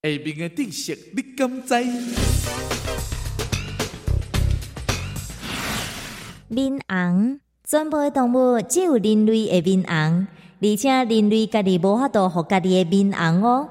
下面的知识你敢知？面红，全部的动物只有人类会面红，而且人类家己无法度互家己的面红哦。